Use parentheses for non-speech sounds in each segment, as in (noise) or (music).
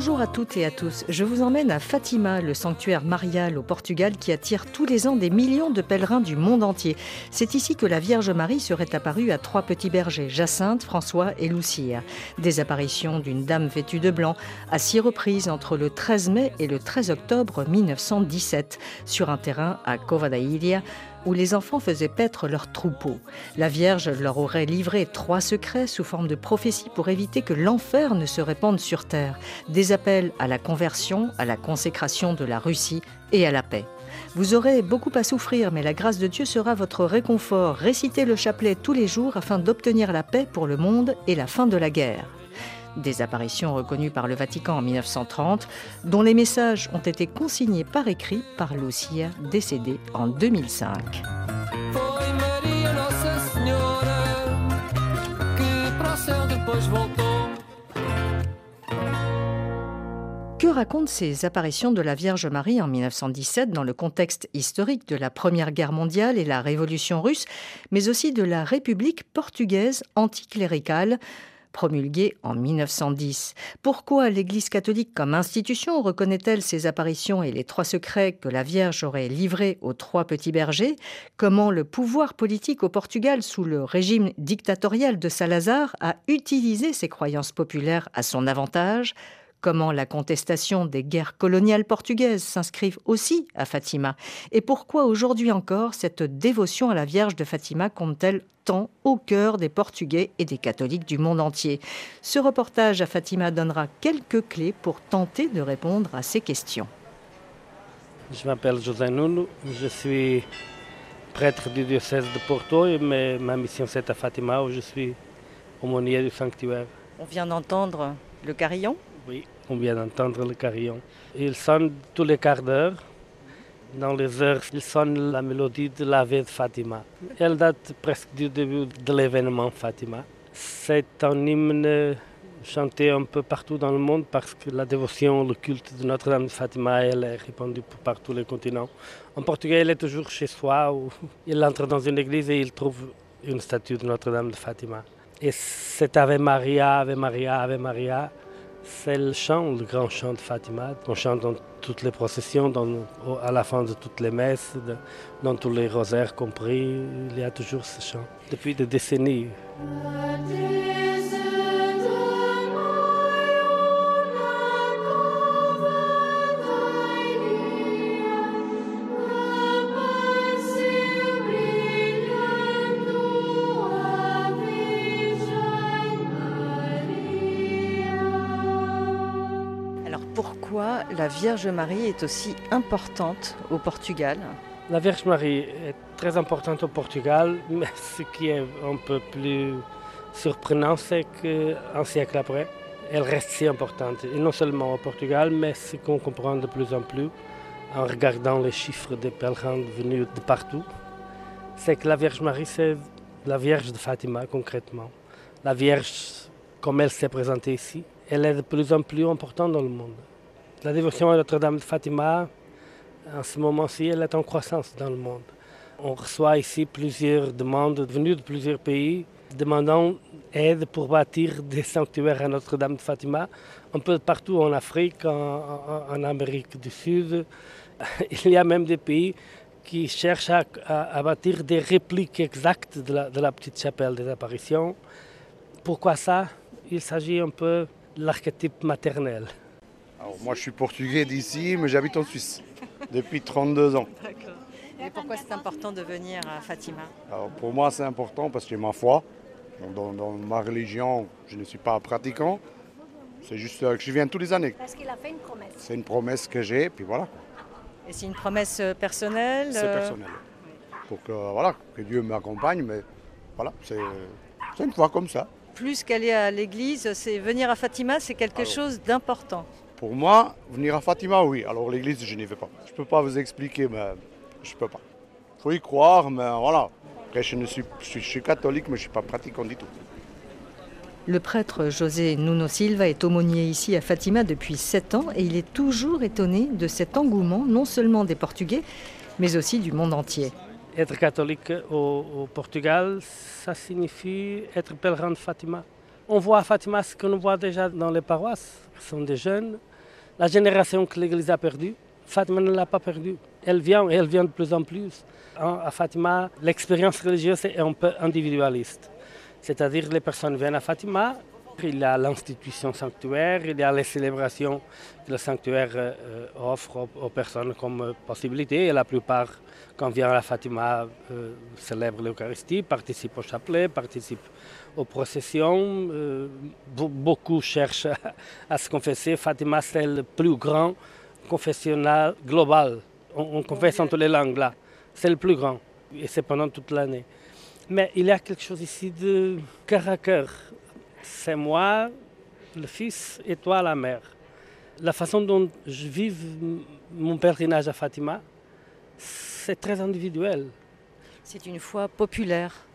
Bonjour à toutes et à tous. Je vous emmène à Fatima, le sanctuaire marial au Portugal qui attire tous les ans des millions de pèlerins du monde entier. C'est ici que la Vierge Marie serait apparue à trois petits bergers, Jacinthe, François et Lucia. Des apparitions d'une dame vêtue de blanc à six reprises entre le 13 mai et le 13 octobre 1917 sur un terrain à Cova où les enfants faisaient paître leurs troupeaux. La Vierge leur aurait livré trois secrets sous forme de prophétie pour éviter que l'enfer ne se répande sur terre. Des appels à la conversion, à la consécration de la Russie et à la paix. Vous aurez beaucoup à souffrir, mais la grâce de Dieu sera votre réconfort. Récitez le chapelet tous les jours afin d'obtenir la paix pour le monde et la fin de la guerre des apparitions reconnues par le Vatican en 1930, dont les messages ont été consignés par écrit par Lucia, décédée en 2005. Foi Maria Nossa Senhora que para o céu depois voltou. Que racontent ces apparitions de la Vierge Marie en 1917 dans le contexte historique de la Première Guerre mondiale et la Révolution russe, mais aussi de la République portugaise anticléricale? Promulguée en 1910. Pourquoi l'Église catholique comme institution reconnaît-elle ces apparitions et les trois secrets que la Vierge aurait livrés aux trois petits bergers? Comment le pouvoir politique au Portugal sous le régime dictatorial de Salazar a utilisé ces croyances populaires à son avantage? Comment la contestation des guerres coloniales portugaises s'inscrivent aussi à Fatima? Et pourquoi aujourd'hui encore cette dévotion à la Vierge de Fatima compte-t-elle tant au cœur des Portugais et des catholiques du monde entier? Ce reportage à Fatima donnera quelques clés pour tenter de répondre à ces questions. Je m'appelle José Nuno, je suis prêtre du diocèse de Porto et mais ma mission c'est à Fatima où je suis aumônier du sanctuaire. On vient d'entendre le carillon Oui, on vient d'entendre le carillon. Il sonne tous les quarts d'heure. Dans les heures, il sonne la mélodie de la vie de Fatima. Elle date presque du début de l'événement Fatima. C'est un hymne chanté un peu partout dans le monde parce que la dévotion, le culte de Notre-Dame de Fatima, elle est répandue par tous les continents. En Portugais, il est toujours chez soi. Il entre dans une église et il trouve une statue de Notre-Dame de Fatima. Et c'est Ave Maria, Ave Maria, Ave Maria. C'est le chant, le grand chant de Fatima, qu'on chante dans toutes les processions, à la fin de toutes les messes, dans tous les rosaires compris. Il y a toujours ce chant, depuis des décennies. Vierge Marie est aussi importante au Portugal La Vierge Marie est très importante au Portugal, (laughs) mais ce qui est un peu plus surprenant, c'est qu'un siècle après, elle reste si importante. Et non seulement au Portugal, mais ce qu'on comprend de plus en plus en regardant les chiffres des pèlerins venus de partout, c'est que la Vierge Marie, c'est la Vierge de Fatima concrètement. La Vierge, comme elle s'est présentée ici, elle est de plus en plus importante dans le monde. La dévotion à Notre-Dame de Fatima, en ce moment-ci, elle est en croissance dans le monde. On reçoit ici plusieurs demandes venues de plusieurs pays demandant aide pour bâtir des sanctuaires à Notre-Dame de Fatima, un peu partout en Afrique, en, Amérique du Sud. (laughs) Il y a même des pays qui cherchent à, bâtir des répliques exactes de la petite chapelle des apparitions. Pourquoi ça? Il s'agit un peu de l'archétype maternel. Alors, moi, je suis portugais d'ici, mais j'habite en Suisse depuis 32 ans. Et pourquoi c'est important de venir à Fatima Alors, pour moi, c'est important parce que j'ai ma foi. Dans, dans ma religion, je ne suis pas pratiquant. C'est juste euh, que je viens tous les années. Parce qu'il a fait une promesse. C'est une promesse que j'ai, puis voilà. Et c'est une promesse euh, personnelle C'est euh, personnel. Pour que, voilà, que Dieu m'accompagne, mais voilà, c'est c'est une foi comme ça. Plus qu'aller à l'église, c'est venir à Fatima, c'est quelque Alors. chose d'important. Pour moi, venir à Fatima, oui. Alors l'église, je n'y vais pas. Je ne peux pas vous expliquer, mais je ne peux pas. Il faut y croire, mais voilà. Après, je, ne suis, je, suis, je suis catholique, mais je ne suis pas pratiquant du tout. Le prêtre José Nuno Silva est aumônier ici à Fatima depuis 7 ans et il est toujours étonné de cet engouement non seulement des Portugais, mais aussi du monde entier. Être catholique au, au Portugal, ça signifie être pèlerin de Fatima. On voit à Fatima ce qu'on voit déjà dans les paroisses. Ce sont des jeunes. La génération que l'Église a perdue, Fatima ne l'a pas perdue. Elle vient et elle vient de plus en plus. À Fatima, l'expérience religieuse est un peu individualiste. C'est-à-dire les personnes viennent à Fatima, il y a l'institution sanctuaire, il y a les célébrations que le sanctuaire euh, offre aux, personnes comme possibilité. Et la plupart, quand vient à Fatima, euh, célèbrent l'Eucharistie, participent au chapelet, participent aux processions. Euh, beaucoup cherchent à, (laughs) à, se confesser. Fatima, c'est le plus grand confessionnal global. On, on confesse en toutes les langues là. C'est le plus grand. Et c'est pendant toute l'année. Mais il y a quelque chose ici de cœur à cœur. C'est moi, le fils, et toi, la mère. La façon dont je vis mon pèlerinage à Fatima, c'est très individuel. C'est une foi populaire.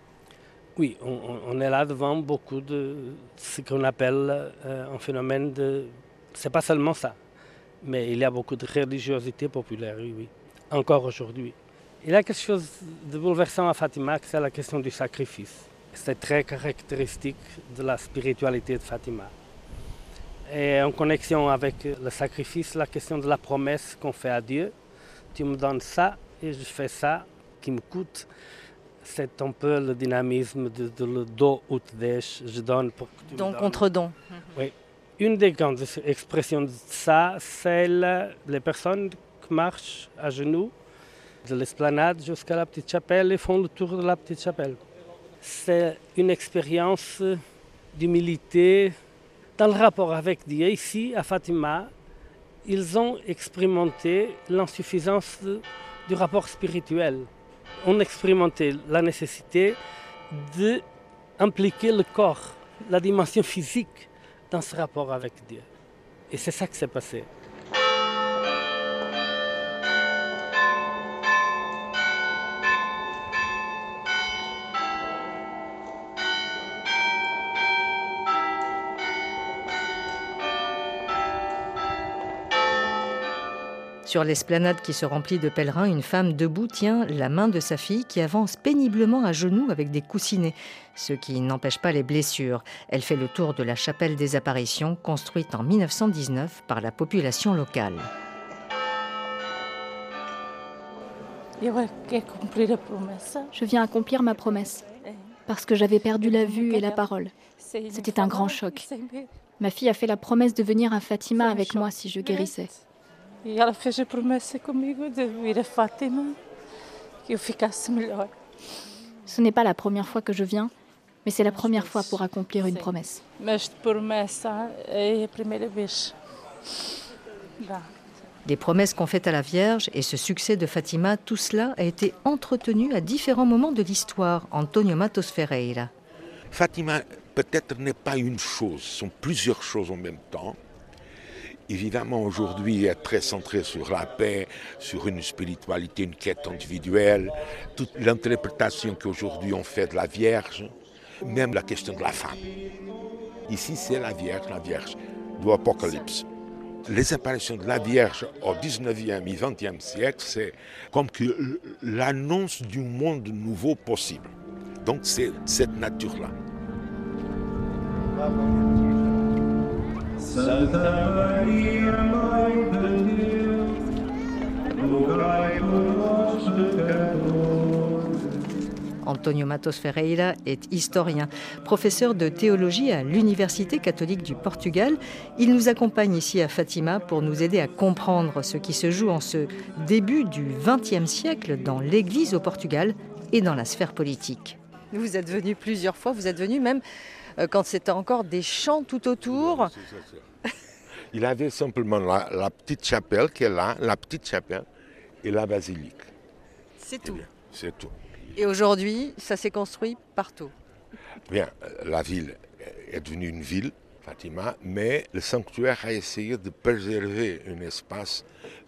Oui, on, est là devant beaucoup de ce qu'on appelle euh, un phénomène de... C'est pas seulement ça, mais il y a beaucoup de religiosité populaire, oui, oui. encore aujourd'hui. Il y a quelque chose de bouleversant à Fatima, c'est la question du sacrifice. C'est très caractéristique de la spiritualité de Fatima. Et en connexion avec le sacrifice, la question de la promesse qu'on fait à Dieu, tu me donnes ça et je fais ça qui me coûte. C'est un peu le dynamisme de, de le do ut des, je donne pour que tu don contre don. Oui. Une des grandes expressions de ça, c'est les personnes qui marchent à genoux de l'esplanade jusqu'à la petite chapelle et font le tour de la petite chapelle. C'est une expérience d'humilité dans le rapport avec Dieu. Ici, à Fatima, ils ont expérimenté l'insuffisance du rapport spirituel. On a expérimenté la nécessité d'impliquer le corps, la dimension physique dans ce rapport avec Dieu. Et c'est ça qui s'est passé. Sur l'esplanade qui se remplit de pèlerins, une femme debout tient la main de sa fille qui avance péniblement à genoux avec des coussinets, ce qui n'empêche pas les blessures. Elle fait le tour de la chapelle des apparitions construite en 1919 par la population locale. Je viens accomplir ma promesse parce que j'avais perdu la vue et la parole. C'était un grand choc. Ma fille a fait la promesse de venir à Fatima avec moi si je guérissais. E ela fez a promessa comigo de vir a Fátima, que eu ficasse melhor. Ce n'est pas la première fois que je viens, mais c'est la première fois pour accomplir une promesse. Mas de promessa é a primeira vez. Dá. Des promesses qu'on fait à la Vierge et ce succès de Fatima, tout cela a été entretenu à différents moments de l'histoire. Antonio Matos Ferreira. Fatima peut-être n'est pas une chose, sont plusieurs choses en même temps. Évidemment, aujourd'hui, est très centré sur la paix, sur une spiritualité, une quête individuelle, toute l'interprétation qu'aujourd'hui on fait de la Vierge, même la question de la femme. Ici, c'est la Vierge, la Vierge de l'Apocalypse. Les apparitions de la Vierge au 19e et 20e siècle, c'est comme que l'annonce du monde nouveau possible. Donc, c'est cette nature-là. Santa Maria. Antonio Matos Ferreira est historien, professeur de théologie à l'Université catholique du Portugal. Il nous accompagne ici à Fatima pour nous aider à comprendre ce qui se joue en ce début du XXe siècle dans l'Église au Portugal et dans la sphère politique. Vous êtes venu plusieurs fois, vous êtes venu même quand c'était encore des chants tout autour. Il avait simplement la, la, petite chapelle qui est là, la petite chapelle et la basilique. C'est tout. C'est tout. Et aujourd'hui, ça s'est construit partout. Bien, la ville est devenue une ville, Fatima, mais le sanctuaire a essayé de préserver un espace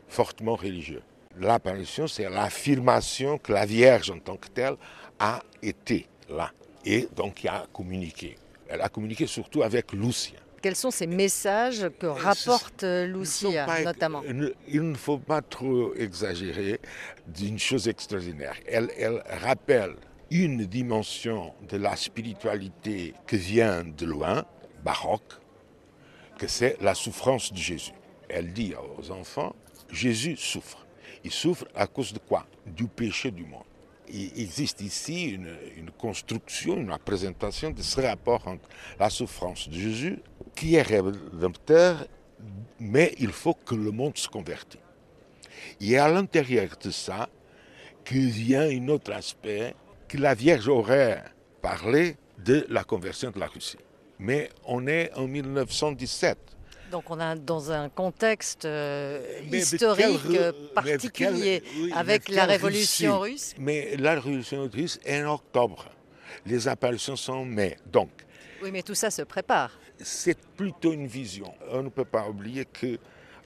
fortement religieux. L'apparition, c'est l'affirmation que la Vierge en tant que telle a été là et donc qui a communiqué. Elle a communiqué surtout avec Lucien. Quels sont ces messages que rapporte euh, Lucia, pas- notamment? Il ne faut pas trop exagérer d'une chose extraordinaire. Elle, elle rappelle une dimension de la spiritualité qui vient de loin, baroque, que c'est la souffrance de Jésus. Elle dit aux enfants, Jésus souffre. Il souffre à cause de quoi? Du péché du monde. Il existe ici une, construction, une représentation de ce rapport entre la souffrance de Jésus, qui est rédempteur, mais il faut que le monde se convertisse. Et à l'intérieur de ça, que vient un autre aspect, que la Vierge aurait parlé de la conversion de la Russie. Mais on est en 1917. Donc on est dans un contexte euh, historique particulier oui, avec la révolution Russie russe. Mais la révolution russe est en octobre. Les apparitions sont en mai. Donc, Oui, mais tout ça se prépare. c'est plutôt une vision. On ne peut pas oublier que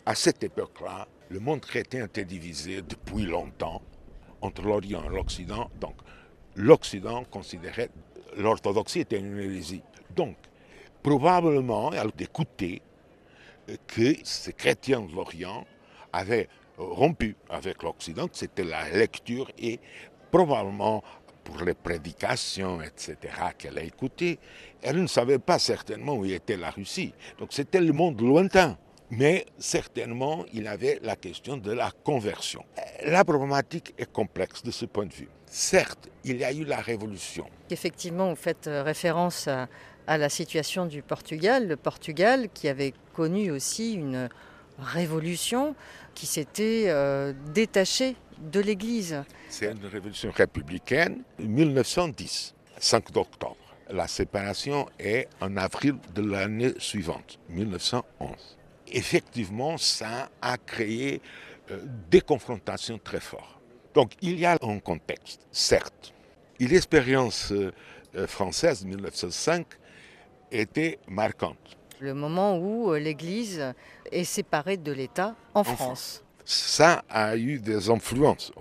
à cette époque-là, le monde chrétien était divisé depuis longtemps entre l'Orient et l'Occident. Donc, l'Occident considérait l'orthodoxie était une hérésie. Donc, probablement, elle écoutait que ces chrétiens de l'Orient avaient rompu avec l'Occident, c'était la lecture et probablement pour les prédications, etc., qu'elle a écoutées, elle ne savait pas certainement où était la Russie. Donc c'était le monde lointain. Mais certainement, il avait la question de la conversion. La problématique est complexe de ce point de vue. Certes, il y a eu la révolution. Effectivement, vous faites euh, référence à, à la situation du Portugal. Le Portugal qui avait connu aussi une révolution qui s'était euh, détachée de l'Église. C'est une révolution républicaine, 1910, 5 octobre. La séparation est en avril de l'année suivante, 1911. Effectivement, ça a créé euh, des confrontations très fortes. Donc il y a un contexte, certes. L'expérience euh, française de 1905 était marquante. Le moment où euh, l'Église est séparée de l'État en France. Ça a eu des influences.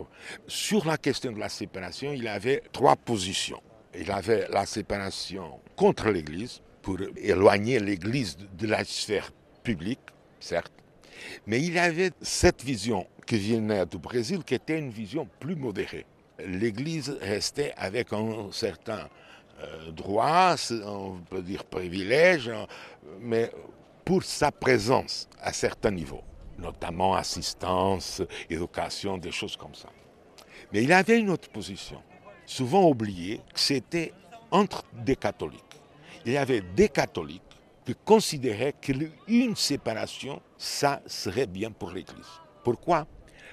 Sur la question de la séparation, il avait trois positions. Il avait la séparation contre l'Église, pour éloigner l'Église de la sphère publique, certes. Mais il avait cette vision qui venait du Brésil, qui était une vision plus modérée. L'Église restait avec un certain droit, on peut dire privilège, hein, mais pour sa présence à certains niveaux, notamment assistance, éducation, des choses comme ça. Mais il avait une autre position, souvent oubliée, c'était entre des catholiques. Il y avait des catholiques qui considéraient qu'une séparation, ça serait bien pour l'Église. Pourquoi?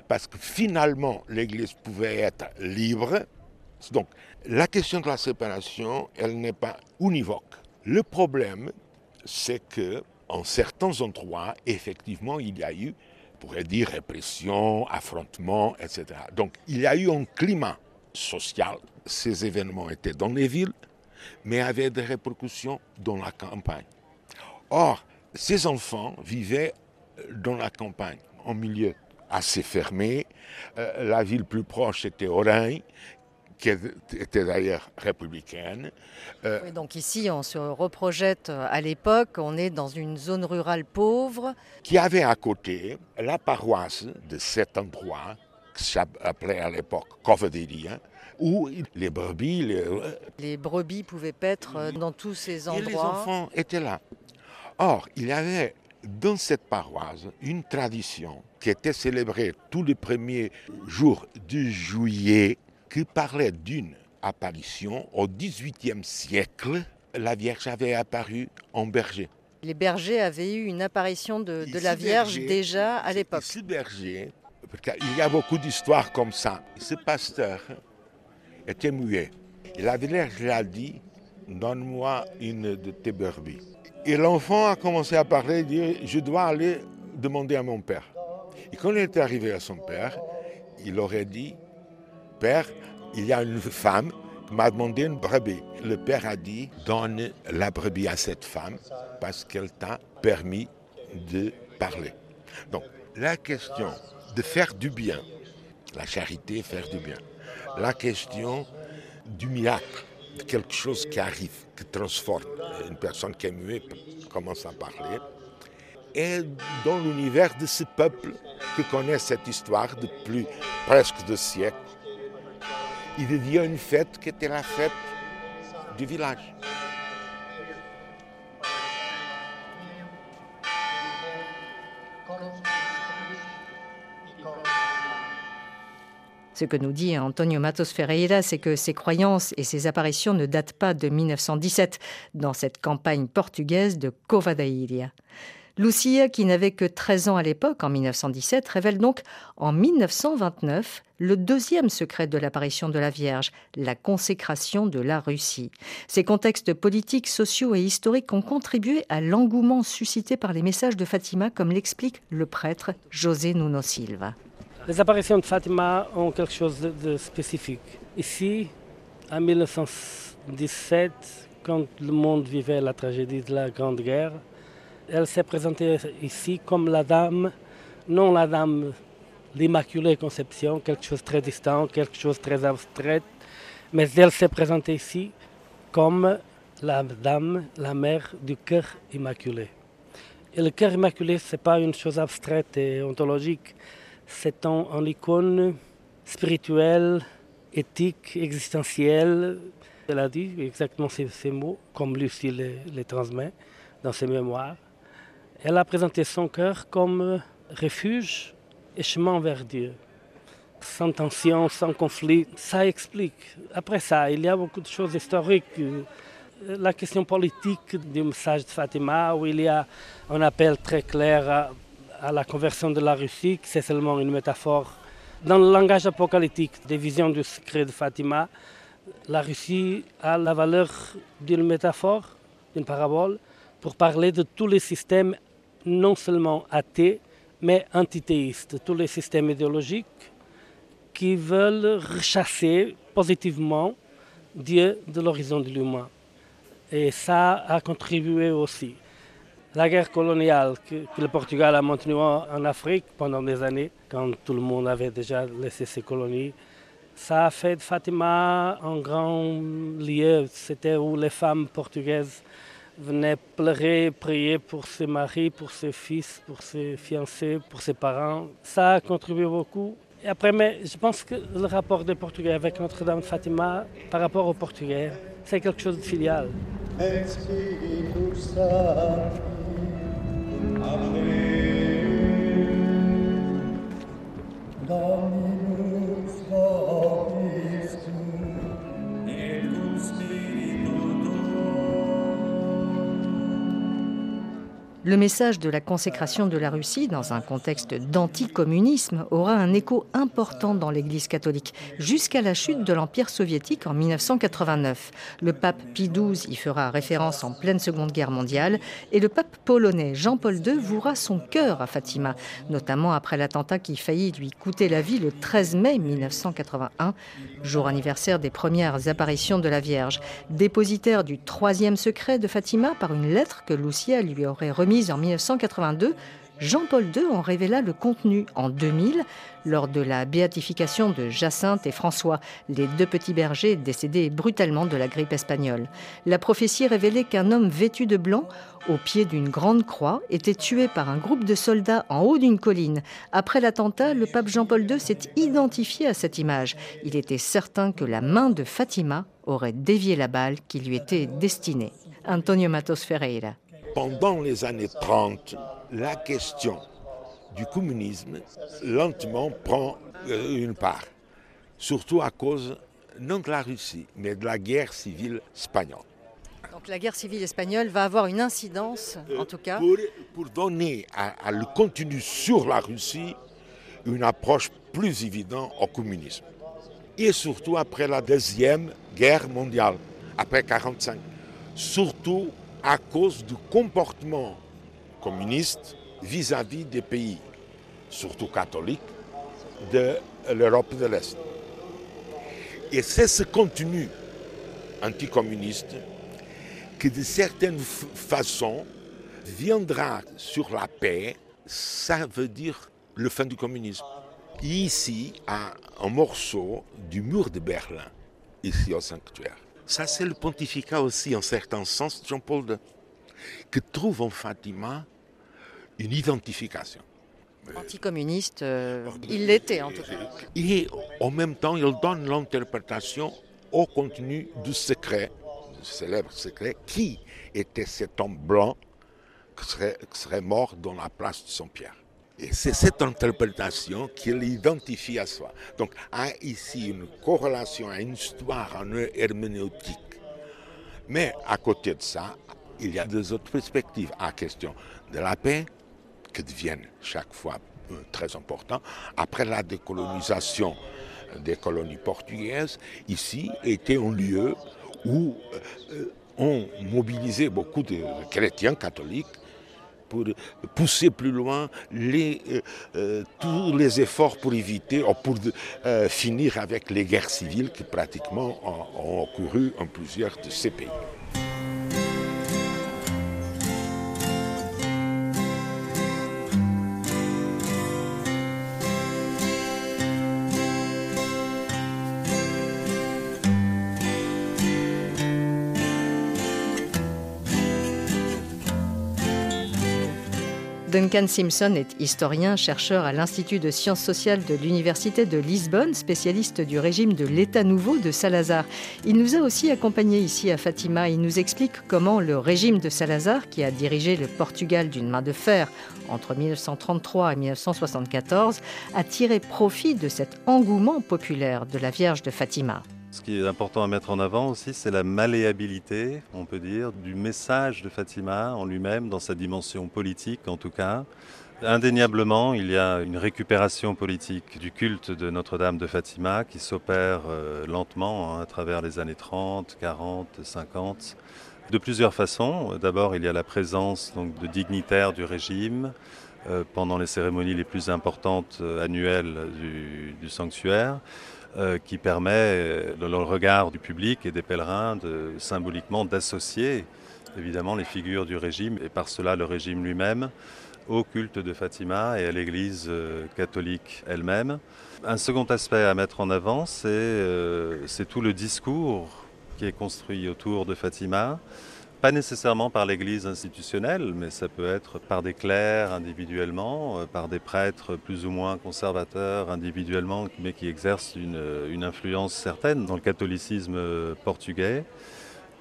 Parce que finalement, l'Église pouvait être libre. Donc, la question de la séparation, elle n'est pas univoque. Le problème, c'est que en certains endroits, effectivement, il y a eu, on pourrait dire, répression, affrontement, etc. Donc, il y a eu un climat social. Ces événements étaient dans les villes, mais avaient des répercussions dans la campagne. Or, ces enfants vivaient dans la campagne, en milieu assez fermé. Euh, la ville plus proche était Orange, qui était d'ailleurs républicaine. Euh, oui, donc ici, on se reprojette à l'époque, on est dans une zone rurale pauvre. Qui avait à côté la paroisse de cet endroit, qui s'appelait à l'époque Covedéria, où les brebis... Les, les brebis pouvaient paître dans tous ces endroits. Et les enfants étaient là. Or, il y avait dans cette paroisse une tradition qui était célébrée tous les premiers jours de juillet, qui parlait d'une apparition au XVIIIe siècle. La Vierge avait apparu en berger. Les bergers avaient eu une apparition de, de la Vierge berger, déjà à l'époque. Ce berger, parce qu'il y a beaucoup d'histoires comme ça. Ce pasteur était muet. Et la Vierge lui a dit Donne-moi une de tes brebis. Et l'enfant a commencé à parler, dire Je dois aller demander à mon père. Et quand il est arrivé à son père, il aurait dit Père, il y a une femme qui m'a demandé une brebis. Le père a dit Donne la brebis à cette femme parce qu'elle t'a permis de parler. Donc, la question de faire du bien, la charité, faire du bien, la question du miracle, quelque chose qui arrive, qui transforme. Une personne qui est muette commence à parler. Et dans l'univers de ce peuple qui connaît cette histoire depuis presque deux siècles, il devient une fête qui était la fête du village. Ce que nous dit Antonio Matos Ferreira, c'est que ces croyances et ces apparitions ne datent pas de 1917, dans cette campagne portugaise de Cova. Lucia, qui n'avait que 13 ans à l'époque, en 1917, révèle donc en 1929 le deuxième secret de l'apparition de la Vierge, la consécration de la Russie. Ces contextes politiques, sociaux et historiques ont contribué à l'engouement suscité par les messages de Fatima, comme l'explique le prêtre José Nuno Silva. Les apparitions de Fatima ont quelque chose de, spécifique. Ici, en 1917, quand le monde vivait la tragédie de la Grande Guerre, elle s'est présentée ici comme la dame, non la dame l'Immaculée Conception, quelque chose de très distant, quelque chose de très abstrait, mais elle s'est présentée ici comme la dame, la mère du cœur immaculé. Et le cœur immaculé, ce n'est pas une chose abstraite et ontologique, c'est un, icône spirituelle, éthique, existentielle. Elle a dit exactement ces, mots, comme Lucie les transmet dans ses mémoires. Elle a présenté son cœur comme refuge et chemin vers Dieu. Sans tension, sans conflit, ça explique. Après ça, il y a beaucoup de choses historiques. La question politique du message de Fatima, où il y a un appel très clair à, à la conversion de la Russie, c'est seulement une métaphore. Dans le langage apocalyptique des visions du secret de Fatima, la Russie a la valeur d'une métaphore, d'une parabole, pour parler de tous les systèmes non seulement athées, mais antithéistes, tous les systèmes idéologiques qui veulent rechasser positivement Dieu de l'horizon de l'humain. Et ça a contribué aussi. La guerre coloniale que, que, le Portugal a maintenue en Afrique pendant des années, quand tout le monde avait déjà laissé ses colonies, ça a fait de Fatima un grand lieu. C'était où les femmes portugaises venaient pleurer, prier pour ses maris, pour ses fils, pour ses fiancés, pour ses parents. Ça a contribué beaucoup. Et après, mais je pense que le rapport des Portugais avec Notre-Dame de Fatima par rapport aux Portugais, c'est quelque chose de filial. Le message de la consécration de la Russie dans un contexte d'anticommunisme aura un écho important dans l'Église catholique, jusqu'à la chute de l'Empire soviétique en 1989. Le pape Pie XII y fera référence en pleine Seconde Guerre mondiale et le pape polonais Jean-Paul II vouera son cœur à Fatima, notamment après l'attentat qui faillit lui coûter la vie le 13 mai 1981, jour anniversaire des premières apparitions de la Vierge. Dépositaire du troisième secret de Fatima par une lettre que Lucia lui aurait remise en 1982, Jean-Paul II en révéla le contenu en 2000 lors de la béatification de Jacinthe et François, les deux petits bergers décédés brutalement de la grippe espagnole. La prophétie révélait qu'un homme vêtu de blanc, au pied d'une grande croix, était tué par un groupe de soldats en haut d'une colline. Après l'attentat, le pape Jean-Paul II s'est identifié à cette image. Il était certain que la main de Fatima aurait dévié la balle qui lui était destinée. Antonio Matos Ferreira pendant les années 30, la question du communisme lentement prend une part, surtout à cause non de la Russie, mais de la guerre civile espagnole. Donc la guerre civile espagnole va avoir une incidence, en tout cas. Pour, pour donner à, à le contenu sur la Russie une approche plus évidente au communisme. Et surtout après la deuxième guerre mondiale, après 1945. Surtout à cause du comportement communiste vis-à-vis -vis des pays, surtout catholiques, de l'Europe de l'Est. Et c'est ce contenu anticommuniste qui, de certaine façon, viendra sur la paix, ça veut dire le fin du communisme. Ici, à un morceau du mur de Berlin, ici au sanctuaire, Ça, c'est le pontificat aussi, en certain sens, de Jean-Paul II, qui trouve en Fatima une identification. Anticommuniste, euh, il l'était en tout cas. Et en même temps, il donne l'interprétation au contenu du secret, du célèbre secret, qui était cet homme blanc qui serait, qui serait mort dans la place de Saint-Pierre. Et c'est cette interprétation qu'il identifie à soi. Donc, a ici une corrélation, une histoire, une herméneutique. Mais à côté de ça, il y a deux autres perspectives. À question de la paix, qui deviennent chaque fois euh, très importants. Après la décolonisation des colonies portugaises, ici était un lieu où euh, on mobilisait beaucoup de chrétiens catholiques pour pousser plus loin euh, euh, tous les efforts pour éviter, ou pour euh, finir avec les guerres civiles qui pratiquement ont, ont couru en plusieurs de ces pays. Duncan Simpson est historien, chercheur à l'Institut de sciences sociales de l'Université de Lisbonne, spécialiste du régime de l'État nouveau de Salazar. Il nous a aussi accompagnés ici à Fatima. Il nous explique comment le régime de Salazar, qui a dirigé le Portugal d'une main de fer entre 1933 et 1974, a tiré profit de cet engouement populaire de la Vierge de Fatima. Ce qui est important à mettre en avant aussi, c'est la malléabilité, on peut dire, du message de Fatima en lui-même, dans sa dimension politique en tout cas. Indéniablement, il y a une récupération politique du culte de Notre-Dame de Fatima qui s'opère euh, lentement hein, à travers les années 30, 40, 50, de plusieurs façons. D'abord, il y a la présence de dignitaires du régime euh, pendant les cérémonies les plus importantes euh, annuelles du sanctuaire euh, qui permet, euh, dans le regard du public et des pèlerins, symboliquement d'associer évidemment les figures du régime et par cela le régime lui-même au culte de Fatima et à l'Église euh, catholique elle-même. Un second aspect à mettre en avant, c'est tout le discours qui est construit autour de Fatima, pas nécessairement par l'Église institutionnelle, mais ça peut être par des clercs individuellement, euh, par des prêtres plus ou moins conservateurs individuellement, mais qui exercent une, influence certaine dans le catholicisme portugais.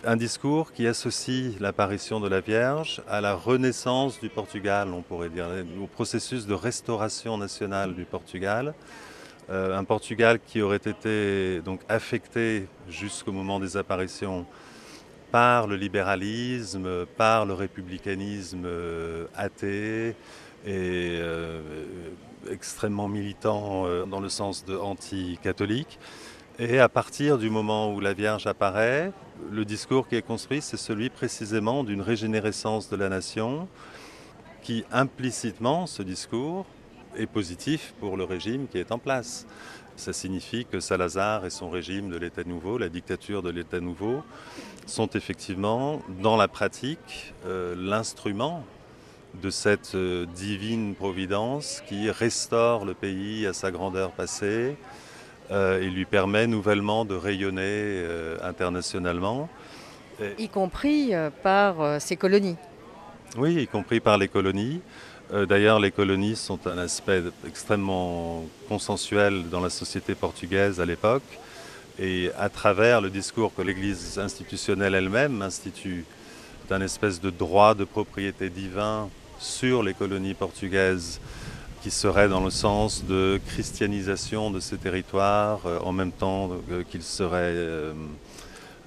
Un discours qui associe l'apparition de la Vierge à la renaissance du Portugal, on pourrait dire, au processus de restauration nationale du Portugal. Euh, un Portugal qui aurait été donc affecté jusqu'au moment des apparitions par le libéralisme, par le républicanisme euh, athée et euh, extrêmement militant euh, dans le sens de anti-catholique. Et à partir du moment où la Vierge apparaît, le discours qui est construit, c'est celui précisément d'une régénérescence de la nation qui implicitement, ce discours, est positif pour le régime qui est en place. Ça signifie que Salazar et son régime de l'État nouveau, la dictature de l'État nouveau, sont effectivement, dans la pratique, euh, l'instrument de cette euh, divine providence qui restaure le pays à sa grandeur passée euh, et lui permet nouvellement de rayonner internationalement. Et... Y compris par ses colonies. Oui, y compris par les colonies. Euh, D'ailleurs, les colonies sont un aspect extrêmement consensuel dans la société portugaise à l'époque. Et à travers le discours que l'Église institutionnelle elle-même institue d'un espèce de droit de propriété divin sur les colonies portugaises qui serait dans le sens de christianisation de ces territoires euh, en même temps euh, qu'ils seraient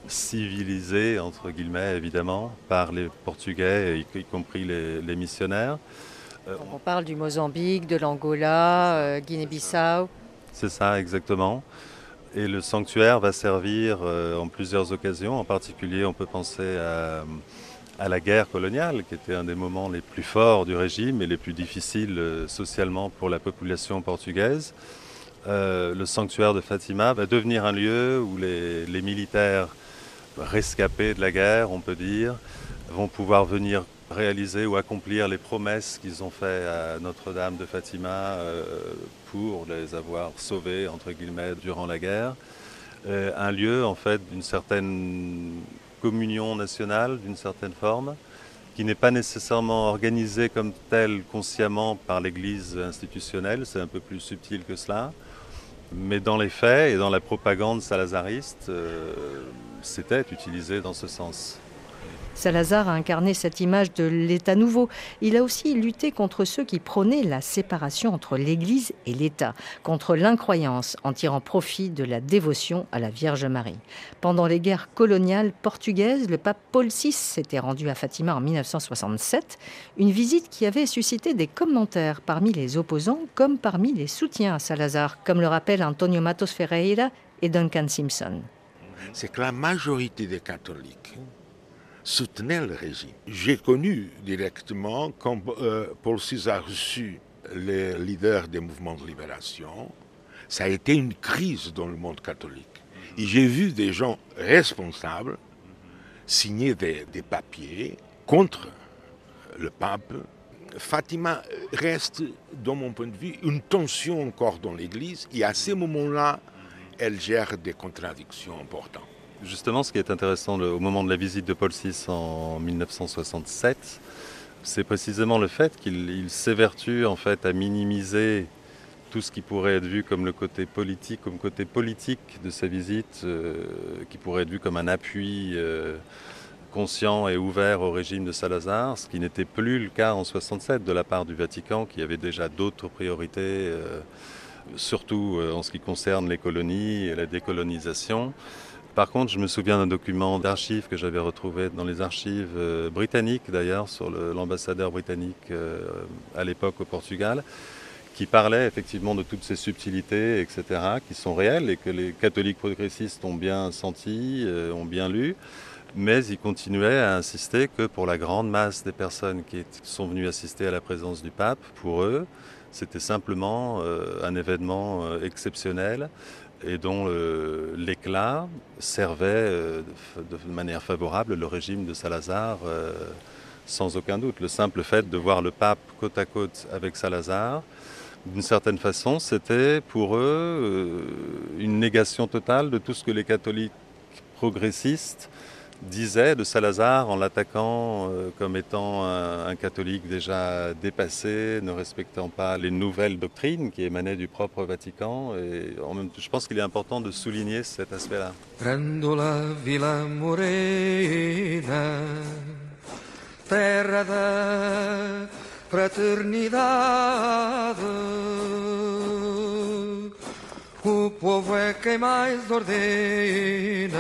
civilisés, entre guillemets, évidemment, par les Portugais, y, y compris les, les missionnaires. Euh, On parle du Mozambique, de l'Angola, euh, Guinée-Bissau. C'est ça, exactement. Et le sanctuaire va servir euh, en plusieurs occasions. En particulier, on peut penser à, à, la guerre coloniale, qui était un des moments les plus forts du régime et les plus difficiles socialement pour la population portugaise. Euh, le sanctuaire de Fatima va devenir un lieu où les, les militaires rescapés de la guerre, on peut dire, vont pouvoir venir réaliser ou accomplir les promesses qu'ils ont faites à Notre-Dame de Fatima euh, pour les avoir sauvés, entre guillemets, durant la guerre. euh, un lieu en fait d'une certaine communion nationale, d'une certaine forme, qui n'est pas nécessairement organisé comme tel consciemment par l'Église institutionnelle, c'est un peu plus subtil que cela, mais dans les faits et dans la propagande salazariste, euh, c'était utilisé dans ce sens. Salazar a incarné cette image de l'État nouveau. Il a aussi lutté contre ceux qui prônaient la séparation entre l'Église et l'État, contre l'incroyance en tirant profit de la dévotion à la Vierge Marie. Pendant les guerres coloniales portugaises, le pape Paul VI s'était rendu à Fatima en 1967, une visite qui avait suscité des commentaires parmi les opposants comme parmi les soutiens à Salazar, comme le rappellent Antonio Matos Ferreira et Duncan Simpson. C'est que la majorité des catholiques soutenait le régime. J'ai connu directement quand euh, Paul VI a reçu les leaders des mouvements de libération, ça a été une crise dans le monde catholique. Et j'ai vu des gens responsables signer des, des papiers contre le pape. Fatima reste, dans mon point de vue, une tension encore dans l'Église et à ces moments-là, elle gère des contradictions importantes. Justement, ce qui est intéressant au moment de la visite de Paul VI en 1967, c'est précisément le fait qu'il s'évertue en fait à minimiser tout ce qui pourrait être vu comme le côté politique, comme côté politique de sa visite, euh, qui pourrait être vu comme un appui euh, conscient et ouvert au régime de Salazar, ce qui n'était plus le cas en 67 de la part du Vatican, qui avait déjà d'autres priorités, euh, surtout en ce qui concerne les colonies et la décolonisation. Par contre, je me souviens d'un document d'archives que j'avais retrouvé dans les archives euh, britanniques d'ailleurs, sur l'ambassadeur britannique euh, à l'époque au Portugal, qui parlait effectivement de toutes ces subtilités, etc., qui sont réelles et que les catholiques progressistes ont bien senti, euh, ont bien lu. Mais ils continuaient à insister que pour la grande masse des personnes qui sont venues assister à la présence du pape, pour eux, c'était simplement un événement exceptionnel et dont euh, l'éclat servait euh, de manière favorable le régime de Salazar euh, sans aucun doute. Le simple fait de voir le pape côte à côte avec Salazar, d'une certaine façon, c'était pour eux une négation totale de tout ce que les catholiques progressistes disait de Salazar en l'attaquant euh, comme étant un, catholique déjà dépassé, ne respectant pas les nouvelles doctrines qui émanaient du propre Vatican. Et je pense qu'il est important de souligner cet aspect-là. O povo é quem mais ordena.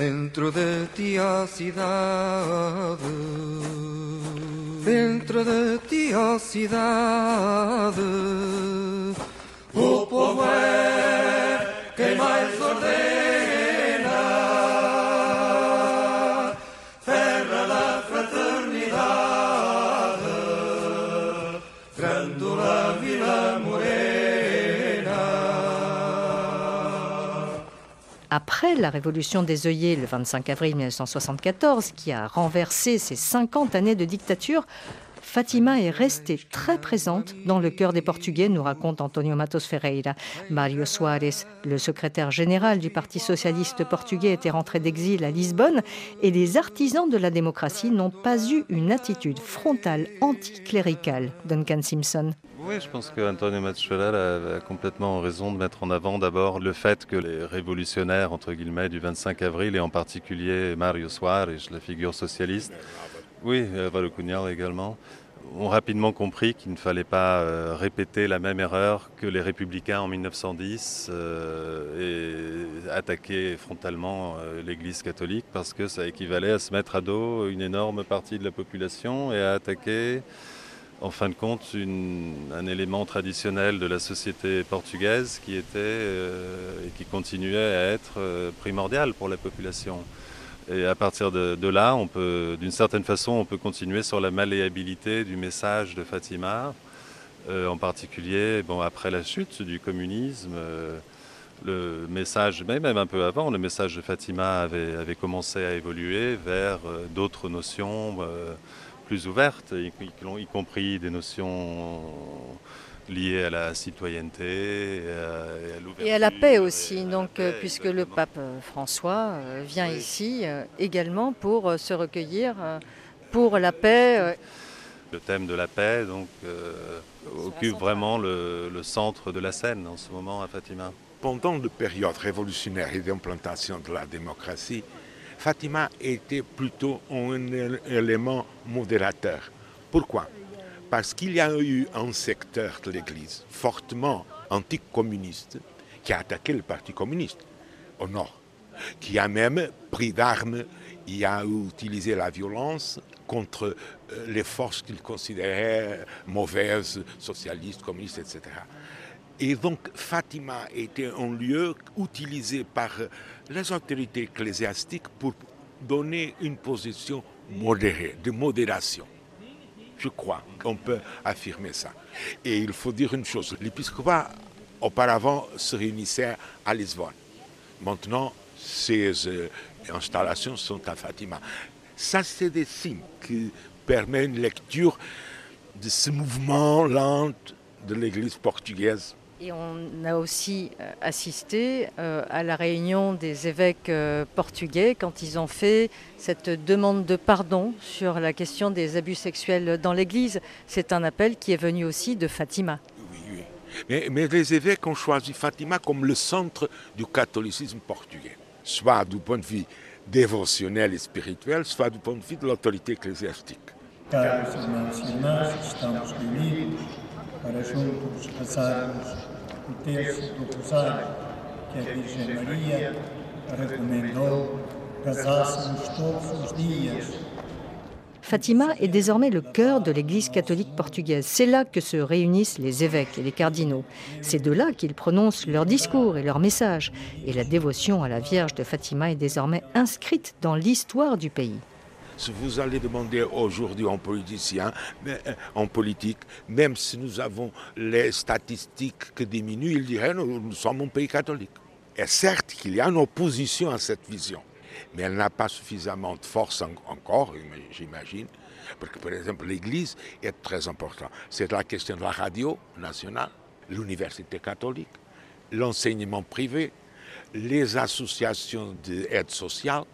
Dentro de ti a cidade, dentro de ti a cidade, o povo é quem mais Après la révolution des œillets le 25 avril 1974, qui a renversé ces 50 années de dictature, Fatima est restée très présente dans le cœur des Portugais, nous raconte Antonio Matos Ferreira. Mario Soares, le secrétaire général du Parti socialiste portugais, était rentré d'exil à Lisbonne et les artisans de la démocratie n'ont pas eu une attitude frontale anticléricale. Duncan Simpson. Oui, je pense qu'Antonio Machulal a complètement raison de mettre en avant d'abord le fait que les révolutionnaires, entre guillemets, du 25 avril, et en particulier Mario Soares, la figure socialiste, oui, Álvaro Cunhal également, ont rapidement compris qu'il ne fallait pas euh, répéter la même erreur que les républicains en 1910 euh, et attaquer frontalement euh, l'Église catholique parce que ça équivalait à se mettre à dos une énorme partie de la population et à attaquer en fin de compte un élément traditionnel de la société portugaise qui était euh, et qui continuait à être euh, primordial pour la population. Et à partir de, là, on peut, d'une certaine façon, on peut continuer sur la malléabilité du message de Fatima, euh, en particulier, bon, après la chute du communisme. le message, mais même un peu avant, le message de Fatima avait, avait commencé à évoluer vers d'autres notions plus ouvertes, y, compris des notions liées à la citoyenneté et à, l'ouverture. Et à la paix aussi, donc, paix, puisque le pape François vient oui. ici également pour se recueillir pour la paix. Le thème de la paix donc, euh, occupe vraiment le, le, centre de la scène en ce moment à Fatima. Pendant la période révolutionnaire et d'implantation de la démocratie, Fatima était plutôt un élément modérateur. Pourquoi? Parce qu'il y a eu un secteur de l'Église fortement anticommuniste qui a attaqué le Parti communiste au nord, qui a même pris d'armes, il a utilisé la violence contre les forces qu'il considérait mauvaises, socialistes, communistes, etc. Et donc Fatima était un lieu utilisé par les autorités ecclésiastiques pour donner une position modérée, de modération. Je crois qu'on peut affirmer ça. Et il faut dire une chose, l'épiscopat auparavant se réunissait à Lisbonne. Maintenant, ces installations sont à Fatima. Ça, c'est des signes qui permettent une lecture de ce mouvement lent de l'Église portugaise. Et on a aussi assisté à la réunion des évêques portugais quand ils ont fait cette demande de pardon sur la question des abus sexuels dans l'Église. C'est un appel qui est venu aussi de Fatima. Oui, oui. Mais, mais les évêques ont choisi Fatima comme le centre du catholicisme portugais, soit du point de vue dévotionnel et spirituel, soit du point de vue de l'autorité ecclésiastique. Caros irmãos e irmãs, estamos reunidos Fatima est désormais le cœur de l'Église catholique portugaise. C'est là que se réunissent les évêques et les cardinaux. C'est de là qu'ils prononcent leurs discours et leurs messages. Et la dévotion à la Vierge de Fatima est désormais inscrite dans l'histoire du pays. Si vous allez demander aujourd'hui aux politiciens, en politique, même si nous avons les statistiques qui diminuent, ils diraient nous, nous sommes un pays catholique. Et certes qu'il y a une opposition à cette vision mais elle n'a pas suffisamment de force en, encore, j'imagine, parce que par exemple l'Église est très importante. C'est la question de la radio nationale, l'université catholique, l'enseignement privé, les associations d'aide sociale,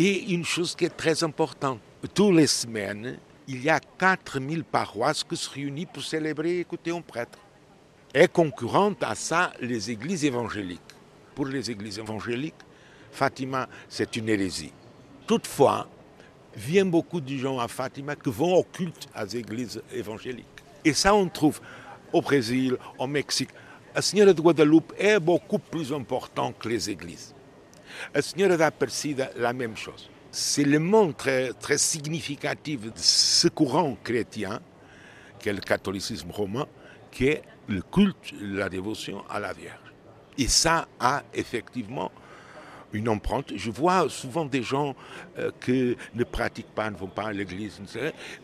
et une chose qui est très importante, toutes les semaines, il y a 4000 paroisses qui se réunissent pour célébrer et écouter un prêtre. Et concurrente à ça, les églises évangéliques. Pour les églises évangéliques, Fatima, c'est une hérésie. Toutefois, viennent beaucoup de gens à Fatima qui vont au culte à églises évangéliques. Et ça, on trouve au Brésil, au Mexique. La Seigneur de Guadeloupe est beaucoup plus important que les églises. La Seigneur d'Apersida, la même chose. C'est le monde très, significatif de ce courant chrétien, qui est le catholicisme romain, qui est le culte, la dévotion à la Vierge. Et ça a effectivement une empreinte. Je vois souvent des gens euh, qui ne pratiquent pas, ne vont pas à l'église,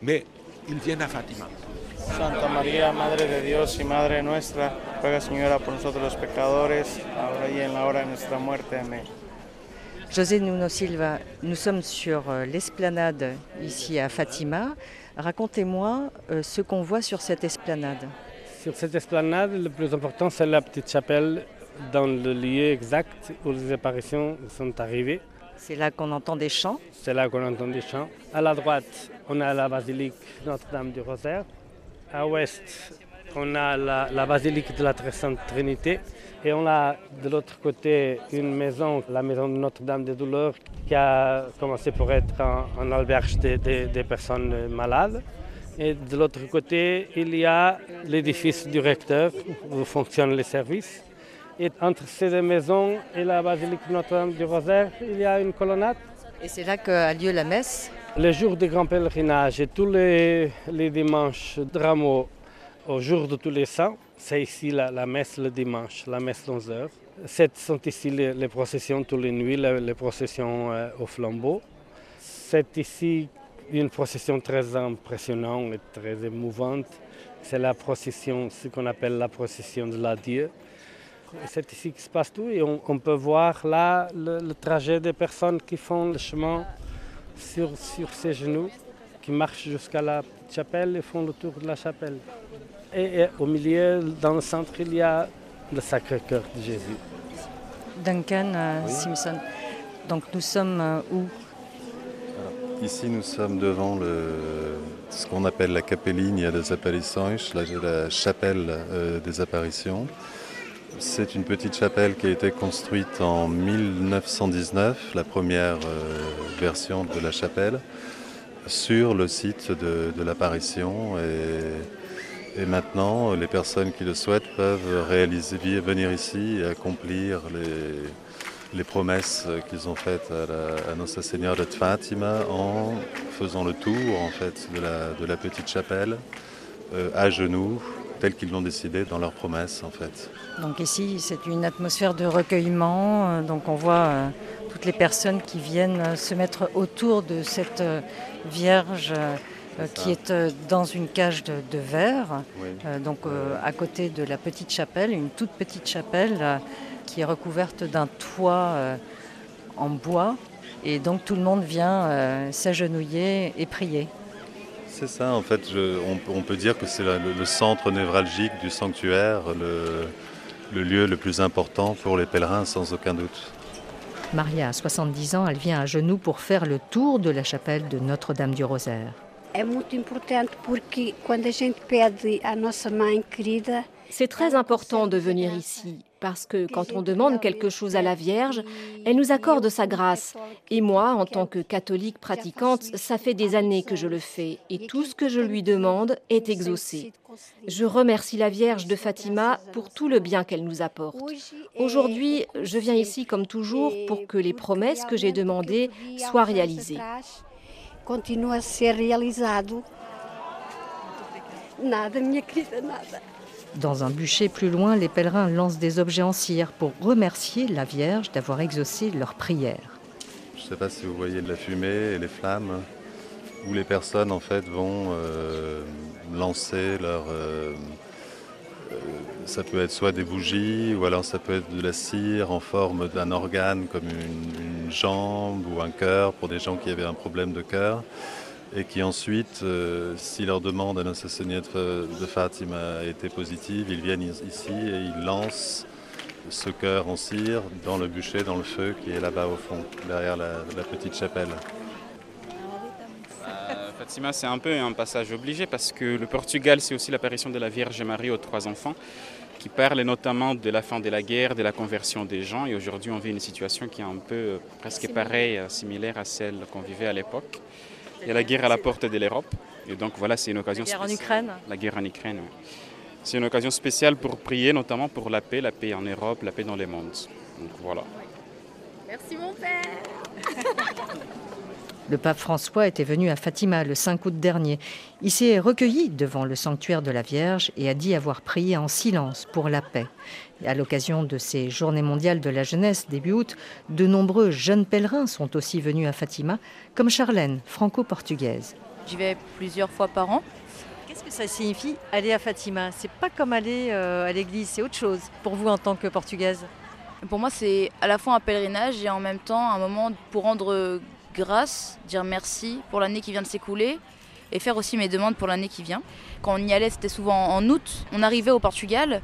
mais ils viennent à Fatima. Santa María, Madre de Dios y Madre nuestra, ruega Señora por nosotros los pecadores, ahora y en la hora de nuestra muerte. Amén. José Nuno Silva, nous sommes sur l'esplanade ici à Fatima. Racontez-moi ce qu'on voit sur cette esplanade. Sur cette esplanade, le plus important, c'est la petite chapelle dans le lieu exact où les apparitions sont arrivées. C'est là qu'on entend des chants C'est là qu'on entend des chants. À la droite, on a la basilique Notre-Dame du Rosaire. À l'ouest, on a la, la, basilique de la Très Sainte Trinité. Et on a de l'autre côté une maison, la maison de Notre-Dame des Douleurs, qui a commencé pour être un, un alberge des, personnes malades. Et de l'autre côté, il y a l'édifice du recteur où fonctionnent les services. Et entre ces deux maisons et la basilique Notre-Dame du Rosaire, il y a une colonnade. Et c'est là qu'a lieu la messe Les jours des grands pèlerinages et tous les, les dimanches de rameaux, au jour de tous les saints, c'est ici la, messe le dimanche, la messe 11 heures. C'est sont ici les, processions tous les nuits, les, processions euh, au flambeau. C'est ici une procession très impressionnante et très émouvante. C'est la procession, ce qu'on appelle la procession de l'adieu. C'est ici que se passe tout et on, on peut voir là le, le, trajet des personnes qui font le chemin sur, sur ses genoux, qui marchent jusqu'à la chapelle et font le tour de la chapelle. Et, au milieu, dans le centre, il y a le Sacré-Cœur de Jésus. Duncan euh, Simpson. Donc nous sommes euh, où? Ici, nous sommes devant le, ce qu'on appelle la Capellinia des Apparitions, la, la chapelle euh, des apparitions. C'est une petite chapelle qui a été construite en 1919, la première version de la chapelle, sur le site de, de l'apparition. Et, et, maintenant, les personnes qui le souhaitent peuvent réaliser, venir ici et accomplir les, promesses qu'ils ont faites à, à, Notre Seigneur de Fatima en faisant le tour en fait de la, la petite chapelle euh, à genoux, tel qu'ils l'ont décidé dans leurs promesses en fait. Donc ici, c'est une atmosphère de recueillement. euh, Donc on voit euh, toutes les personnes qui viennent se mettre autour de cette Vierge qui est euh, dans une cage de, de verre. Oui. Euh, donc euh, à côté de la petite chapelle, une toute petite chapelle euh, qui est recouverte d'un toit euh, en bois. Et donc tout le monde vient euh, s'agenouiller et prier. C'est ça, en fait, je- on, on peut dire que c'est le centre névralgique du sanctuaire, le, le lieu le plus important pour les pèlerins, sans aucun doute. Maria a 70 ans, elle vient à genoux pour faire le tour de la chapelle de Notre-Dame du Rosaire. C'est très important de venir ici parce que quand on demande quelque chose à la Vierge, elle nous accorde sa grâce. Et moi, en tant que catholique pratiquante, ça fait des années que je le fais et tout ce que je lui demande est exaucé. Je remercie la Vierge de Fatima pour tout le bien qu'elle nous apporte. Aujourd'hui, je viens ici comme toujours pour que les promesses que j'ai demandées soient réalisées. Continua a ser realizado. Nada, minha querida, nada. Dans un bûcher plus loin, les pèlerins lancent des objets en cire pour remercier la Vierge d'avoir exaucé leurs prières. Je ne sais pas si vous voyez de la fumée et les flammes, où les personnes en fait vont euh, lancer leur. euh, ça peut être soit des bougies, ou alors ça peut être de la cire en forme d'un organe comme une, jambe ou un cœur pour des gens qui avaient un problème de cœur. Et qui ensuite, euh, si leur demande à Seigneur de Fatima a été positive, ils viennent ici et ils lancent ce cœur en cire dans le bûcher, dans le feu qui est là-bas au fond, derrière la petite chapelle. Fatima, c'est un peu un passage obligé parce que le Portugal, c'est aussi l'apparition de la Vierge Marie aux trois enfants, qui parle notamment de la fin de la guerre, de la conversion des gens. Et aujourd'hui, on vit une situation qui est un peu euh, presque pareille, euh, similaire à celle qu'on vivait à l'époque. Il y a la guerre à la porte de l'Europe. Et donc voilà, c'est une occasion La guerre en spéciale. Ukraine La guerre en Ukraine, oui. C'est une occasion spéciale pour prier, notamment pour la paix, la paix en Europe, la paix dans le monde. Donc voilà. Merci mon père. (laughs) Le pape François était venu à Fatima le 5 août dernier. Il s'est recueilli devant le sanctuaire de la Vierge et a dit avoir prié en silence pour la paix. Et à l'occasion de ces journées mondiales de la jeunesse début août, de nombreux jeunes pèlerins sont aussi venus à Fatima, comme Charlène, franco-portugaise. J'y vais plusieurs fois par an. Qu'est-ce que ça signifie aller à Fatima? C'est pas comme aller euh, à l'église, c'est autre chose pour vous en tant que portugaise? Pour moi, c'est à la fois un pèlerinage et en même temps un moment pour rendre grâce, dire merci pour l'année qui vient de s'écouler et faire aussi mes demandes pour l'année qui vient. Quand on y allait, c'était souvent en août. On arrivait au Portugal,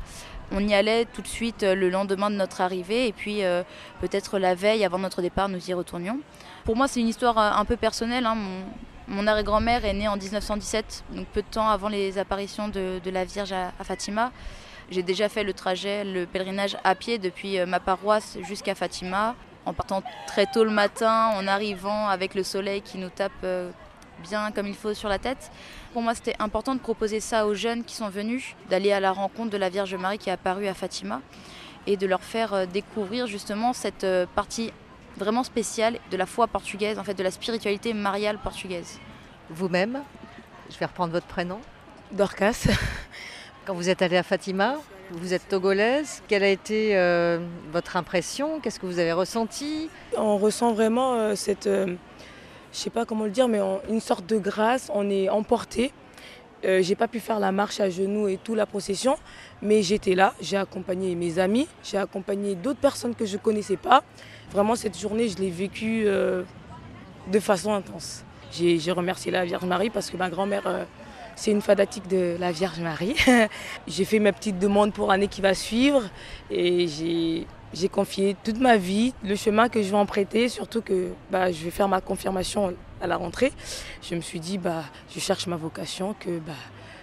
on y allait tout de suite euh, le lendemain de notre arrivée et puis euh, peut-être la veille avant notre départ, nous y retournions. Pour moi, c'est une histoire euh, un peu personnelle. hein. Mon, mon arrière-grand-mère est née en 1917, donc peu de temps avant les apparitions de, la Vierge à, Fatima. J'ai déjà fait le trajet, le pèlerinage à pied depuis ma paroisse jusqu'à Fatima, en partant très tôt le matin, en arrivant avec le soleil qui nous tape euh, bien comme il faut sur la tête. Pour moi, c'était important de proposer ça aux jeunes qui sont venus, d'aller à la rencontre de la Vierge Marie qui est apparue à Fatima et de leur faire euh, découvrir justement cette euh, partie vraiment spéciale de la foi portugaise, en fait de la spiritualité mariale portugaise. Vous-même, je vais reprendre votre prénom. Dorcas. Quand vous êtes allée à Fatima, vous êtes togolaise. Quelle a été euh, votre impression? Qu'est-ce que vous avez ressenti? On ressent vraiment euh, cette, euh, je sais pas comment le dire, mais une sorte de grâce. On est emporté. Euh, j'ai pas pu faire la marche à genoux et tout la procession, mais j'étais là. J'ai accompagné mes amis, j'ai accompagné d'autres personnes que je connaissais pas. Vraiment cette journée, je l'ai vécue de façon intense. j'ai remercié la Vierge Marie parce que ma grand-mère, c'est une fanatique de la Vierge Marie. (laughs) j'ai fait ma petite demande pour l'année qui va suivre et j'ai confié toute ma vie, le chemin que je vais emprunter, surtout que bah, je vais faire ma confirmation à la rentrée. Je me suis dit, bah, je cherche ma vocation, que, bah,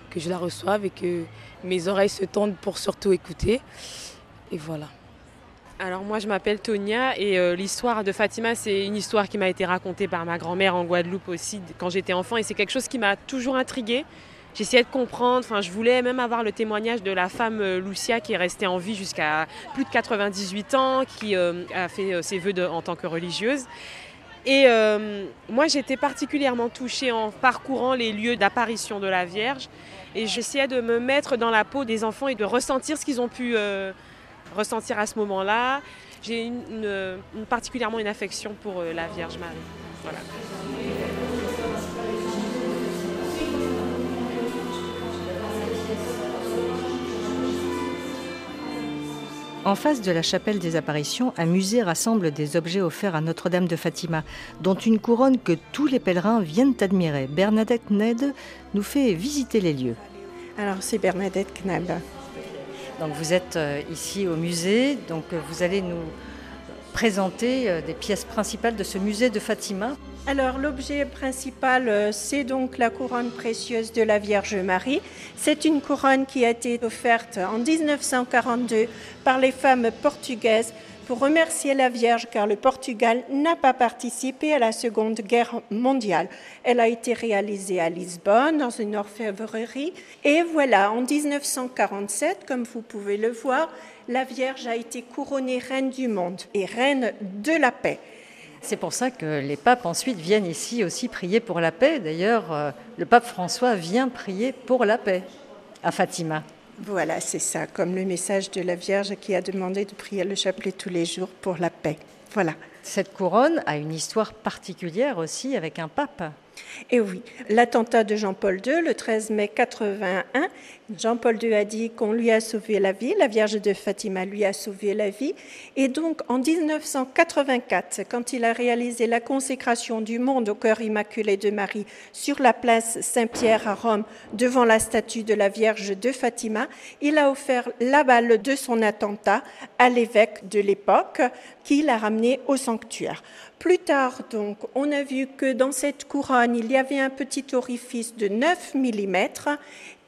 que je la reçoive et que mes oreilles se tendent pour surtout écouter. Et voilà. Alors moi je m'appelle Tonia et euh, l'histoire de Fatima c'est une histoire qui m'a été racontée par ma grand-mère en Guadeloupe aussi quand j'étais enfant et c'est quelque chose qui m'a toujours intriguée. J'essayais de comprendre, enfin je voulais même avoir le témoignage de la femme euh, Lucia qui est restée en vie jusqu'à plus de 98 ans, qui euh, a fait ses vœux en tant que religieuse. Et moi j'étais particulièrement touchée en parcourant les lieux d'apparition de la Vierge et j'essayais de me mettre dans la peau des enfants et de ressentir ce qu'ils ont pu ressentir à ce moment-là. J'ai une, particulièrement une affection pour euh, la Vierge Marie. Voilà. En face de la chapelle des apparitions, un musée rassemble des objets offerts à Notre-Dame de Fatima, dont une couronne que tous les pèlerins viennent admirer. Bernadette Ned nous fait visiter les lieux. Alors c'est Bernadette Knab. Donc vous êtes euh, ici au musée, donc euh, vous allez nous présenter euh, des pièces principales de ce musée de Fatima. Alors l'objet principal, c'est donc la couronne précieuse de la Vierge Marie. C'est une couronne qui a été offerte en 1942 par les femmes portugaises pour remercier la Vierge car le Portugal n'a pas participé à la Seconde Guerre mondiale. Elle a été réalisée à Lisbonne dans une orfèvrerie et voilà, en 1947, comme vous pouvez le voir, la Vierge a été couronnée reine du monde et reine de la paix. C'est pour ça que les papes ensuite viennent ici aussi prier pour la paix. D'ailleurs, euh, le pape François vient prier pour la paix à Fatima. Voilà, c'est ça, comme le message de la Vierge qui a demandé de prier le chapelet tous les jours pour la paix. Voilà. Cette couronne a une histoire particulière aussi avec un pape. Et oui, l'attentat de Jean-Paul II, le 13 mai 81, Jean-Paul II a dit qu'on lui a sauvé la vie, la Vierge de Fatima lui a sauvé la vie. Et donc en 1984, quand il a réalisé la consécration du monde au cœur immaculé de Marie sur la place Saint-Pierre à Rome, devant la statue de la Vierge de Fatima, il a offert la balle de son attentat à l'évêque de l'époque, qui l'a ramené au sanctuaire. Plus tard, donc, on a vu que dans cette couronne, il y avait un petit orifice de 9 mm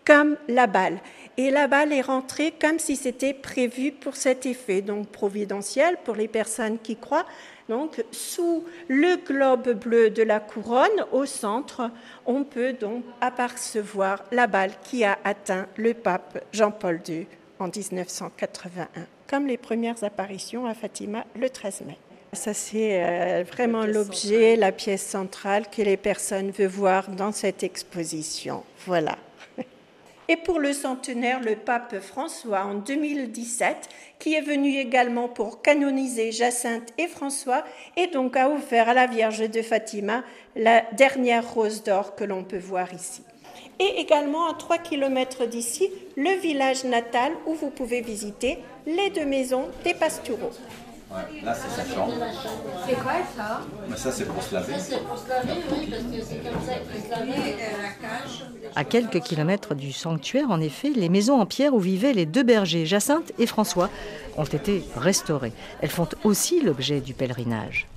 comme la balle. Et la balle est rentrée comme si c'était prévu pour cet effet, donc providentiel pour les personnes qui croient. Donc, sous le globe bleu de la couronne, au centre, on peut donc apercevoir la balle qui a atteint le pape Jean-Paul II en 1981, comme les premières apparitions à Fatima le 13 mai. Ça, c'est euh, vraiment l'objet, la pièce centrale que les personnes veulent voir dans cette exposition. Voilà. Et pour le centenaire, le pape François, en 2017, qui est venu également pour canoniser Jacinthe et François, et donc a offert à la Vierge de Fatima la dernière rose d'or que l'on peut voir ici. Et également à 3 km d'ici, le village natal où vous pouvez visiter les deux maisons des Pastoureaux. Ouais, là, c'est sa chambre. C'est quoi ça? Mais ça, c'est pour se laver. Ça, c'est pour se laver, oui, parce que c'est comme ça qu'il faut se laver la cage. À quelques kilomètres du sanctuaire, en effet, les maisons en pierre où vivaient les deux bergers, Jacinthe et François, ont été restaurées. Elles font aussi l'objet du pèlerinage.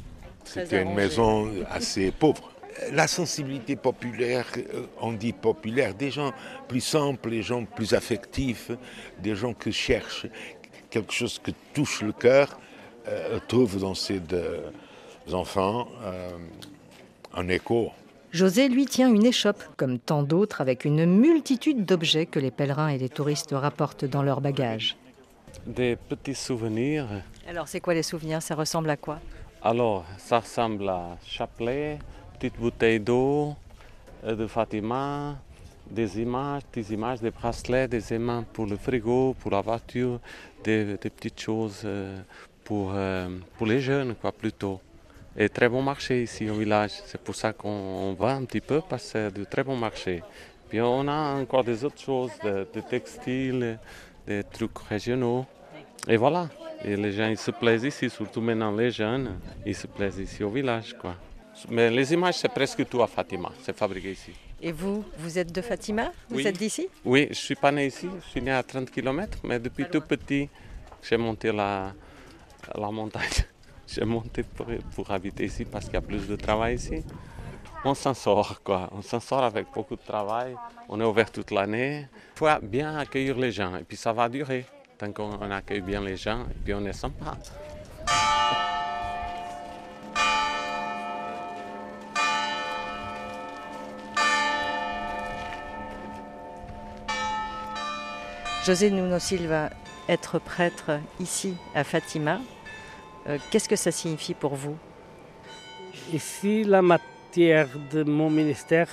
C'était une maison assez pauvre. La sensibilité populaire, euh, on dit populaire, des gens plus simples, des gens plus affectifs, des gens qui cherchent quelque chose qui touche le cœur, euh, trouve dans ces deux enfants euh, un écho. José, lui, tient une échoppe, comme tant d'autres, avec une multitude d'objets que les pèlerins et les touristes rapportent dans leur bagage. Des petits souvenirs. Alors, c'est quoi les souvenirs? Ça ressemble à quoi? Alors, ça ressemble à chapelet, petite bouteille d'eau euh, de Fatima, des images, des images, des bracelets, des aimants pour le frigo, pour la voiture, des, petites choses pour, euh, pour les jeunes, quoi, plutôt. Et très bon marché ici au village. C'est pour ça qu'on va un petit peu parce que c'est de très bon marché. Puis on a encore des autres choses, des textiles, des trucs régionaux. Et voilà. Et les gens ils se plaisent ici, surtout maintenant les jeunes, ils se plaisent ici au village. Quoi. Mais les images, c'est presque tout à Fatima, c'est fabriqué ici. Et vous, vous êtes de Fatima? Vous êtes d'ici? Oui, je suis pas né ici, je suis né à 30 km, mais depuis tout petit, j'ai monté la, la montagne. (laughs) J'ai monté pour, pour habiter ici parce qu'il y a plus de travail ici. On s'en sort, quoi. On s'en sort avec beaucoup de travail. On est ouvert toute l'année. Il faut bien accueillir les gens et puis ça va durer. Tant qu'on accueille bien les gens et puis on est sympa. José Nuno Silva, être prêtre ici à Fatima, euh, qu'est-ce que ça signifie pour vous? Ici, la matière de mon ministère,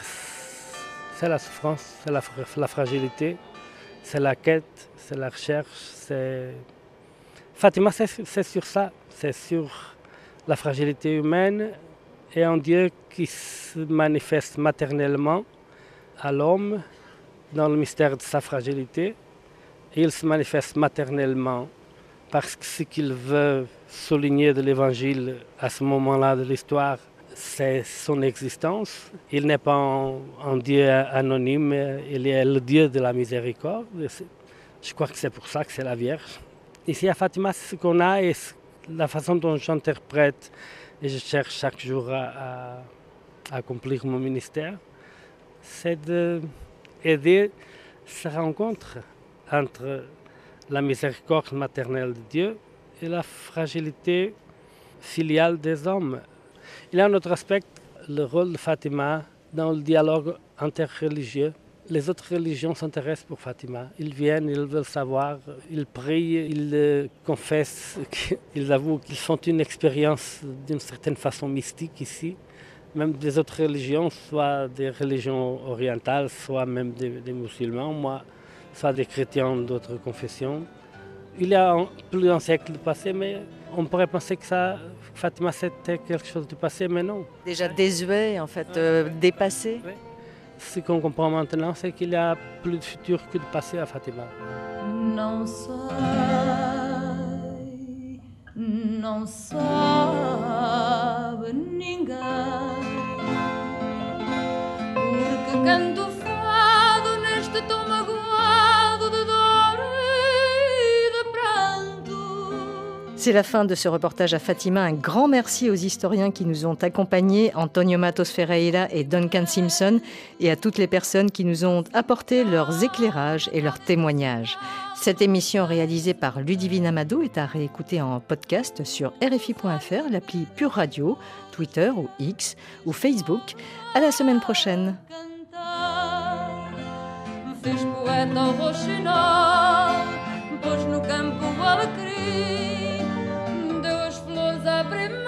c'est la souffrance, c'est la, fragilité, c'est la quête, c'est la recherche. Fatima, c'est sur ça, c'est sur la fragilité humaine et un Dieu qui se manifeste maternellement à l'homme dans le mystère de sa fragilité. Et il se manifeste maternellement parce que ce qu'il veut souligner de l'Évangile à ce moment-là de l'histoire, c'est son existence. Il n'est pas un, Dieu anonyme, il est le Dieu de la miséricorde. Je crois que c'est pour ça que c'est la Vierge. Ici à Fatima, ce qu'on a et la façon dont j'interprète et je cherche chaque jour à, à accomplir mon ministère, c'est d'aider cette rencontre entre la miséricorde maternelle de Dieu et la fragilité filiale des hommes. Il y a un autre aspect, le rôle de Fatima dans le dialogue interreligieux. Les autres religions s'intéressent pour Fatima. Ils viennent, ils veulent savoir, ils prient, ils confessent, (laughs) ils avouent qu'ils font une expérience d'une certaine façon mystique ici. Même des autres religions, soit des religions orientales, soit même des, des musulmans. Moi, soit des chrétiens d'autres confessions. Il y a plus d'un siècle de passé, mais on pourrait penser que ça, Fatima c'était quelque chose de passé, mais non. Déjà désuet, en fait, euh, dépassé. Ce qu'on comprend maintenant, c'est qu'il y a plus de futur que de passé à Fatima. Non sei, non sabe C'est la fin de ce reportage à Fatima. Un grand merci aux historiens qui nous ont accompagnés, Antonio Matos Ferreira et Duncan Simpson, et à toutes les personnes qui nous ont apporté leurs éclairages et leurs témoignages. Cette émission réalisée par Ludivine Amado est à réécouter en podcast sur RFI.fr, l'appli Pure Radio, Twitter ou X ou Facebook. À la semaine prochaine. abre